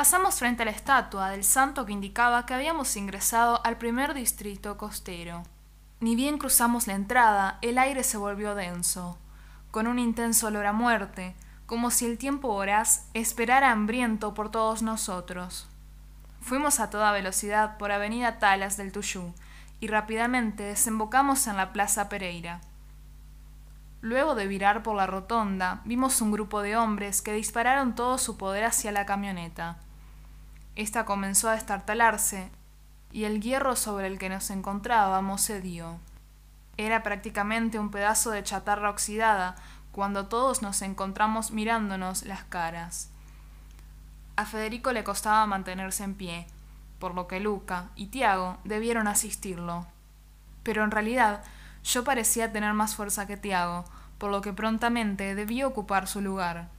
Pasamos frente a la estatua del santo que indicaba que habíamos ingresado al primer distrito costero. Ni bien cruzamos la entrada, el aire se volvió denso, con un intenso olor a muerte, como si el tiempo voraz esperara hambriento por todos nosotros. Fuimos a toda velocidad por Avenida Talas del Tuyú y rápidamente desembocamos en la Plaza Pereira. Luego de virar por la rotonda, vimos un grupo de hombres que dispararon todo su poder hacia la camioneta. Esta comenzó a destartalarse y el hierro sobre el que nos encontrábamos cedió. Era prácticamente un pedazo de chatarra oxidada cuando todos nos encontramos mirándonos las caras. A Federico le costaba mantenerse en pie, por lo que Luca y Tiago debieron asistirlo. Pero en realidad yo parecía tener más fuerza que Tiago, por lo que prontamente debí ocupar su lugar.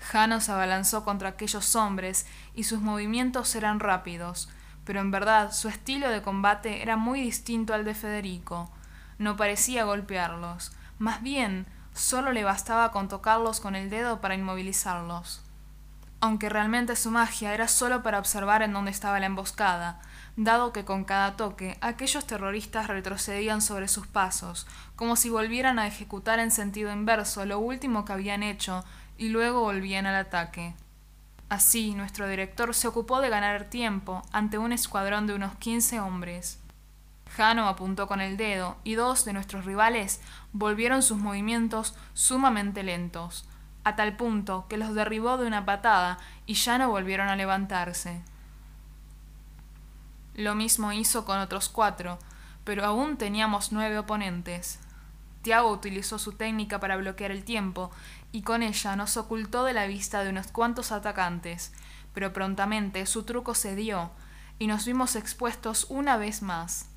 Jano se abalanzó contra aquellos hombres y sus movimientos eran rápidos, pero en verdad su estilo de combate era muy distinto al de Federico. No parecía golpearlos, más bien solo le bastaba con tocarlos con el dedo para inmovilizarlos. Aunque realmente su magia era solo para observar en dónde estaba la emboscada, dado que con cada toque aquellos terroristas retrocedían sobre sus pasos, como si volvieran a ejecutar en sentido inverso lo último que habían hecho y luego volvían al ataque. Así, nuestro director se ocupó de ganar tiempo ante un escuadrón de unos quince hombres. Jano apuntó con el dedo y dos de nuestros rivales volvieron sus movimientos sumamente lentos, a tal punto que los derribó de una patada y ya no volvieron a levantarse. Lo mismo hizo con otros cuatro, pero aún teníamos nueve oponentes. Tiago utilizó su técnica para bloquear el tiempo y con ella nos ocultó de la vista de unos cuantos atacantes, pero prontamente su truco cedió y nos vimos expuestos una vez más.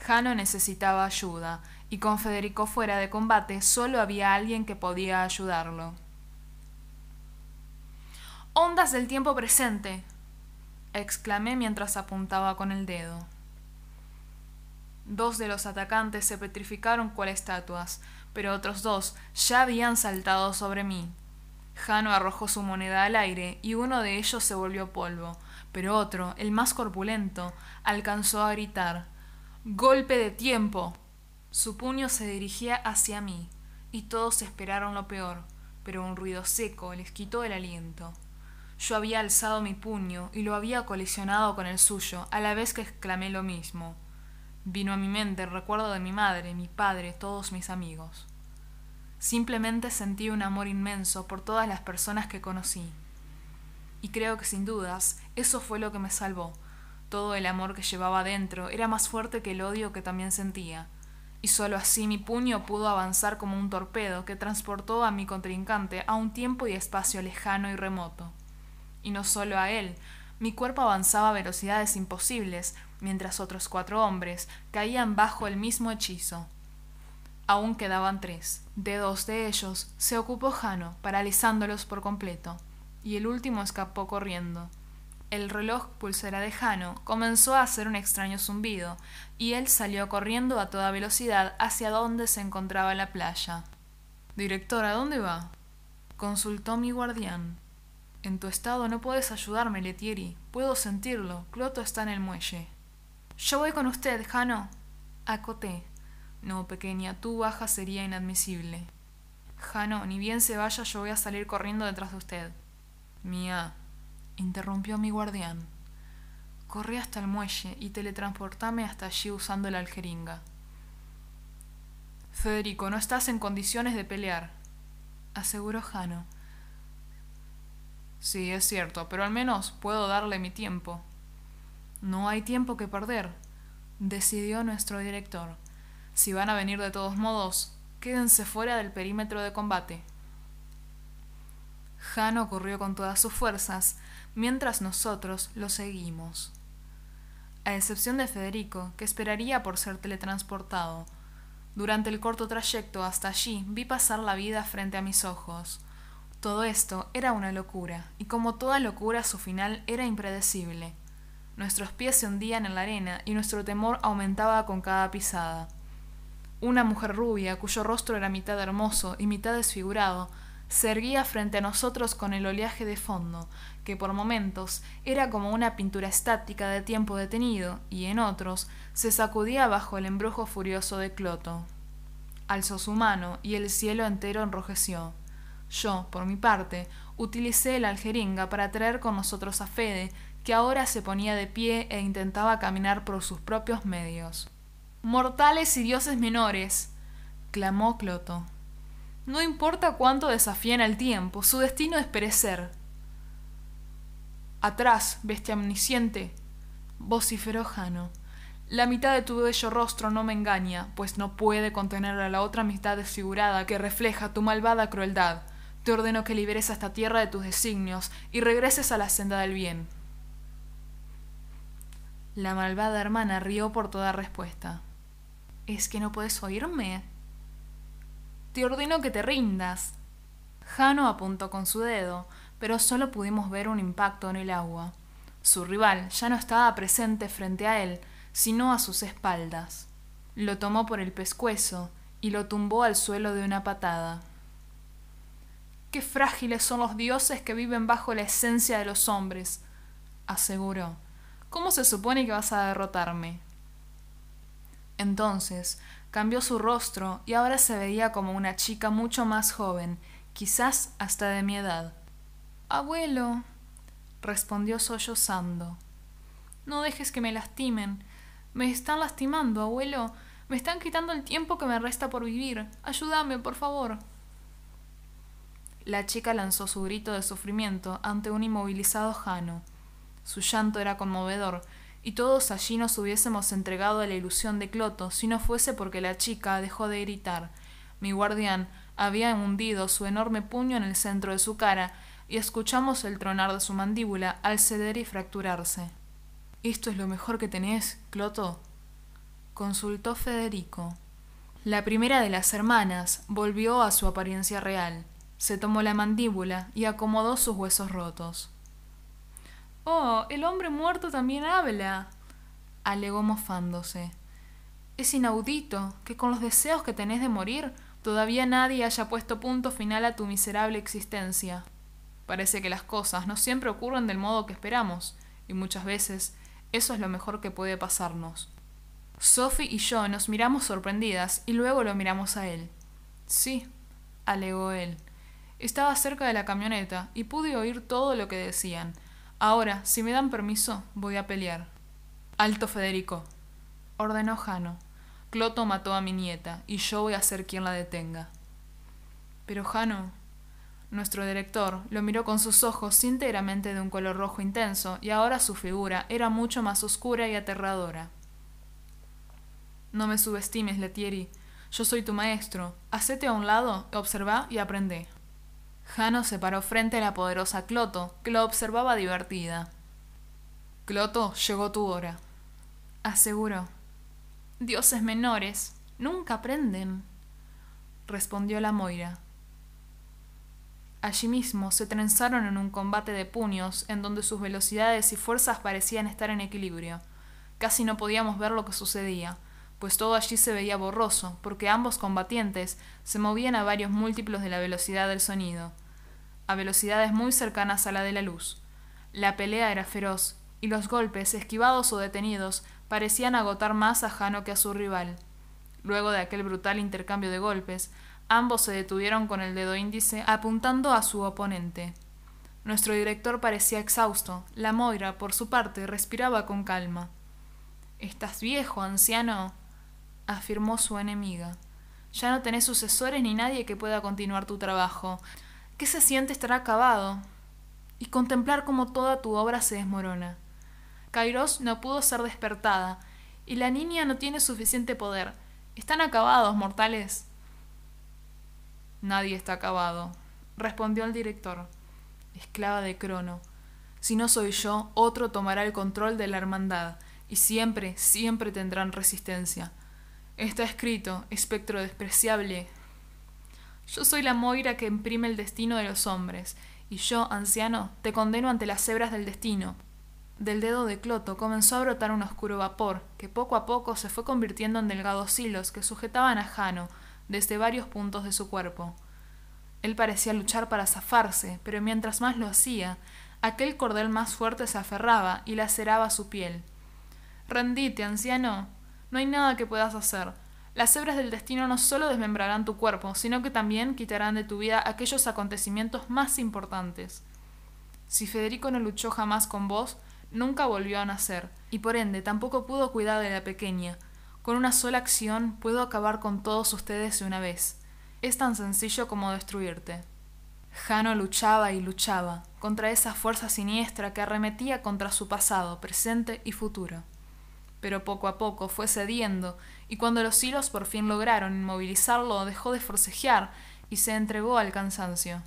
Jano necesitaba ayuda, y con Federico fuera de combate solo había alguien que podía ayudarlo. Ondas del tiempo presente, exclamé mientras apuntaba con el dedo. Dos de los atacantes se petrificaron cual estatuas, pero otros dos ya habían saltado sobre mí. Jano arrojó su moneda al aire y uno de ellos se volvió polvo, pero otro, el más corpulento, alcanzó a gritar Golpe de tiempo. Su puño se dirigía hacia mí, y todos esperaron lo peor, pero un ruido seco les quitó el aliento. Yo había alzado mi puño y lo había colisionado con el suyo, a la vez que exclamé lo mismo. Vino a mi mente el recuerdo de mi madre, mi padre, todos mis amigos. Simplemente sentí un amor inmenso por todas las personas que conocí. Y creo que sin dudas eso fue lo que me salvó. Todo el amor que llevaba dentro era más fuerte que el odio que también sentía, y sólo así mi puño pudo avanzar como un torpedo que transportó a mi contrincante a un tiempo y espacio lejano y remoto. Y no solo a él, mi cuerpo avanzaba a velocidades imposibles, mientras otros cuatro hombres caían bajo el mismo hechizo. Aún quedaban tres. De dos de ellos se ocupó Jano, paralizándolos por completo, y el último escapó corriendo. El reloj pulsera de Jano comenzó a hacer un extraño zumbido, y él salió corriendo a toda velocidad hacia donde se encontraba la playa. Director, ¿a dónde va? consultó mi guardián. En tu estado no puedes ayudarme, Letieri. Puedo sentirlo. Cloto está en el muelle. Yo voy con usted, Jano. Acoté. No, pequeña, tu baja sería inadmisible. Jano, ni bien se vaya, yo voy a salir corriendo detrás de usted. Mía, interrumpió mi guardián. Corrí hasta el muelle y teletransportame hasta allí usando la aljeringa. Federico, no estás en condiciones de pelear, aseguró Jano. Sí, es cierto, pero al menos puedo darle mi tiempo. No hay tiempo que perder, decidió nuestro director. Si van a venir de todos modos, quédense fuera del perímetro de combate. Jano corrió con todas sus fuerzas, mientras nosotros lo seguimos. A excepción de Federico, que esperaría por ser teletransportado. Durante el corto trayecto hasta allí vi pasar la vida frente a mis ojos. Todo esto era una locura, y como toda locura su final era impredecible. Nuestros pies se hundían en la arena y nuestro temor aumentaba con cada pisada. Una mujer rubia, cuyo rostro era mitad hermoso y mitad desfigurado, se erguía frente a nosotros con el oleaje de fondo, que por momentos era como una pintura estática de tiempo detenido y en otros se sacudía bajo el embrujo furioso de Cloto. Alzó su mano y el cielo entero enrojeció. Yo, por mi parte, utilicé la aljeringa para traer con nosotros a Fede, que ahora se ponía de pie e intentaba caminar por sus propios medios. Mortales y dioses menores, clamó Cloto. No importa cuánto desafíen al tiempo, su destino es perecer. Atrás, bestia omnisciente, vociferó Jano. La mitad de tu bello rostro no me engaña, pues no puede contener a la otra mitad desfigurada que refleja tu malvada crueldad. Te ordeno que liberes a esta tierra de tus designios y regreses a la senda del bien. La malvada hermana rió por toda respuesta. ¿Es que no puedes oírme? Te ordeno que te rindas. Jano apuntó con su dedo, pero solo pudimos ver un impacto en el agua. Su rival ya no estaba presente frente a él, sino a sus espaldas. Lo tomó por el pescuezo y lo tumbó al suelo de una patada. Qué frágiles son los dioses que viven bajo la esencia de los hombres, aseguró. ¿Cómo se supone que vas a derrotarme? Entonces cambió su rostro y ahora se veía como una chica mucho más joven, quizás hasta de mi edad. Abuelo, respondió sollozando. No dejes que me lastimen. Me están lastimando, abuelo. Me están quitando el tiempo que me resta por vivir. Ayúdame, por favor. La chica lanzó su grito de sufrimiento ante un inmovilizado Jano. Su llanto era conmovedor, y todos allí nos hubiésemos entregado a la ilusión de Cloto si no fuese porque la chica dejó de gritar. Mi guardián había hundido su enorme puño en el centro de su cara y escuchamos el tronar de su mandíbula al ceder y fracturarse. ¿Esto es lo mejor que tenés, Cloto? consultó Federico. La primera de las hermanas volvió a su apariencia real se tomó la mandíbula y acomodó sus huesos rotos. Oh, el hombre muerto también habla, alegó mofándose. Es inaudito que con los deseos que tenés de morir todavía nadie haya puesto punto final a tu miserable existencia. Parece que las cosas no siempre ocurren del modo que esperamos, y muchas veces eso es lo mejor que puede pasarnos. Sophie y yo nos miramos sorprendidas y luego lo miramos a él. Sí, alegó él. Estaba cerca de la camioneta y pude oír todo lo que decían. Ahora, si me dan permiso, voy a pelear. Alto Federico, ordenó Jano. Cloto mató a mi nieta y yo voy a ser quien la detenga. Pero Jano, nuestro director, lo miró con sus ojos íntegramente de un color rojo intenso y ahora su figura era mucho más oscura y aterradora. No me subestimes, Letieri. Yo soy tu maestro. Hacete a un lado, observa y aprende. Jano se paró frente a la poderosa Cloto, que lo observaba divertida. Cloto, llegó tu hora, aseguró. Dioses menores nunca aprenden, respondió la Moira. Allí mismo se trenzaron en un combate de puños en donde sus velocidades y fuerzas parecían estar en equilibrio. Casi no podíamos ver lo que sucedía, pues todo allí se veía borroso, porque ambos combatientes se movían a varios múltiplos de la velocidad del sonido, a velocidades muy cercanas a la de la luz. La pelea era feroz, y los golpes, esquivados o detenidos, parecían agotar más a Jano que a su rival. Luego de aquel brutal intercambio de golpes, ambos se detuvieron con el dedo índice apuntando a su oponente. Nuestro director parecía exhausto. La Moira, por su parte, respiraba con calma. Estás viejo, anciano, afirmó su enemiga. Ya no tenés sucesores ni nadie que pueda continuar tu trabajo. ¿Qué se siente estar acabado? Y contemplar cómo toda tu obra se desmorona. Kairos no pudo ser despertada, y la niña no tiene suficiente poder. Están acabados, mortales. Nadie está acabado, respondió el director. Esclava de Crono. Si no soy yo, otro tomará el control de la hermandad, y siempre, siempre tendrán resistencia. Está escrito, espectro despreciable. Yo soy la Moira que imprime el destino de los hombres, y yo, anciano, te condeno ante las hebras del destino. Del dedo de Cloto comenzó a brotar un oscuro vapor, que poco a poco se fue convirtiendo en delgados hilos que sujetaban a Jano desde varios puntos de su cuerpo. Él parecía luchar para zafarse, pero mientras más lo hacía, aquel cordel más fuerte se aferraba y laceraba su piel. Rendite, anciano. No hay nada que puedas hacer. Las hebras del destino no solo desmembrarán tu cuerpo, sino que también quitarán de tu vida aquellos acontecimientos más importantes. Si Federico no luchó jamás con vos, nunca volvió a nacer, y por ende tampoco pudo cuidar de la pequeña. Con una sola acción puedo acabar con todos ustedes de una vez. Es tan sencillo como destruirte. Jano luchaba y luchaba contra esa fuerza siniestra que arremetía contra su pasado, presente y futuro. Pero poco a poco fue cediendo, y cuando los hilos por fin lograron inmovilizarlo, dejó de forcejear y se entregó al cansancio.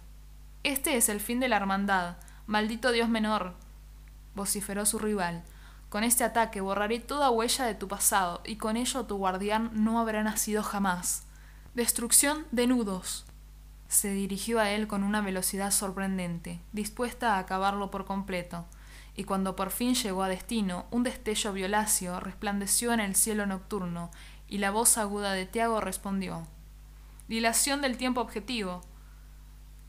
Este es el fin de la hermandad, maldito Dios menor, vociferó su rival. Con este ataque borraré toda huella de tu pasado, y con ello tu guardián no habrá nacido jamás. Destrucción de nudos. Se dirigió a él con una velocidad sorprendente, dispuesta a acabarlo por completo, y cuando por fin llegó a destino, un destello violáceo resplandeció en el cielo nocturno, y la voz aguda de Tiago respondió Dilación del tiempo objetivo.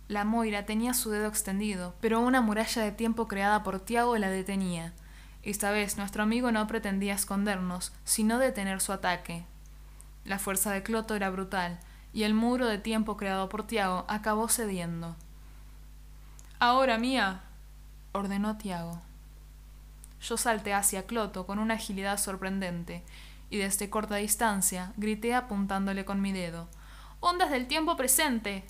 La Moira tenía su dedo extendido, pero una muralla de tiempo creada por Tiago la detenía. Esta vez nuestro amigo no pretendía escondernos, sino detener su ataque. La fuerza de Cloto era brutal, y el muro de tiempo creado por Tiago acabó cediendo. Ahora, mía, ordenó Tiago. Yo salté hacia Cloto con una agilidad sorprendente, y desde corta distancia grité apuntándole con mi dedo. ¡Ondas del tiempo presente!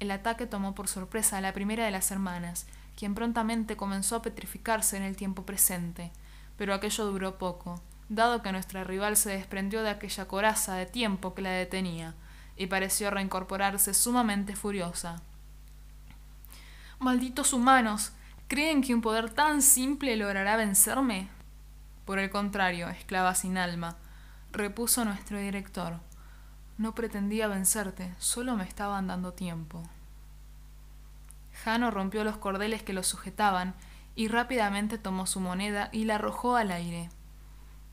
El ataque tomó por sorpresa a la primera de las hermanas, quien prontamente comenzó a petrificarse en el tiempo presente, pero aquello duró poco, dado que nuestra rival se desprendió de aquella coraza de tiempo que la detenía, y pareció reincorporarse sumamente furiosa. Malditos humanos. ¿Creen que un poder tan simple logrará vencerme? Por el contrario, esclava sin alma, repuso nuestro director. No pretendía vencerte, solo me estaban dando tiempo. Jano rompió los cordeles que lo sujetaban y rápidamente tomó su moneda y la arrojó al aire.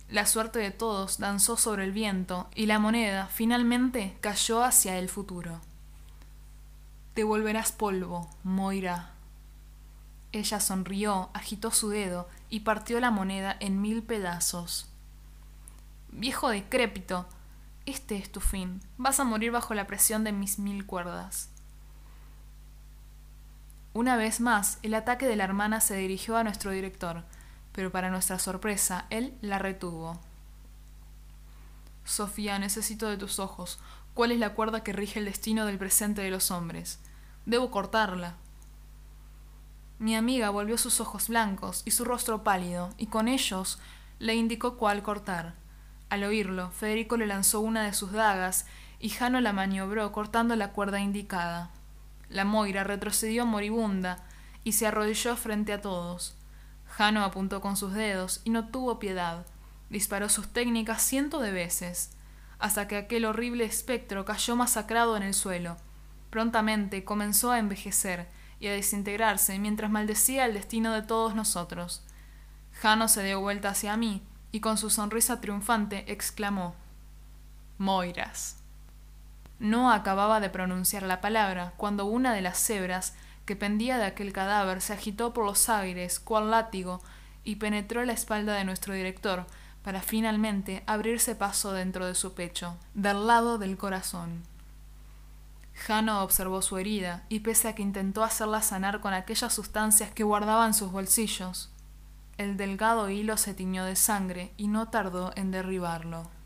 La suerte de todos danzó sobre el viento y la moneda finalmente cayó hacia el futuro. Te volverás polvo, Moira. Ella sonrió, agitó su dedo y partió la moneda en mil pedazos. Viejo decrépito, este es tu fin. Vas a morir bajo la presión de mis mil cuerdas. Una vez más, el ataque de la hermana se dirigió a nuestro director, pero para nuestra sorpresa, él la retuvo. Sofía, necesito de tus ojos. ¿Cuál es la cuerda que rige el destino del presente de los hombres? Debo cortarla. Mi amiga volvió sus ojos blancos y su rostro pálido, y con ellos le indicó cuál cortar. Al oírlo, Federico le lanzó una de sus dagas y Jano la maniobró cortando la cuerda indicada. La Moira retrocedió moribunda y se arrodilló frente a todos. Jano apuntó con sus dedos y no tuvo piedad. Disparó sus técnicas ciento de veces, hasta que aquel horrible espectro cayó masacrado en el suelo. Prontamente comenzó a envejecer y a desintegrarse mientras maldecía el destino de todos nosotros. Jano se dio vuelta hacia mí y con su sonrisa triunfante exclamó Moiras. No acababa de pronunciar la palabra cuando una de las cebras que pendía de aquel cadáver se agitó por los aires cual látigo y penetró la espalda de nuestro director para finalmente abrirse paso dentro de su pecho, del lado del corazón. Jano observó su herida y pese a que intentó hacerla sanar con aquellas sustancias que guardaba en sus bolsillos, el delgado hilo se tiñó de sangre y no tardó en derribarlo.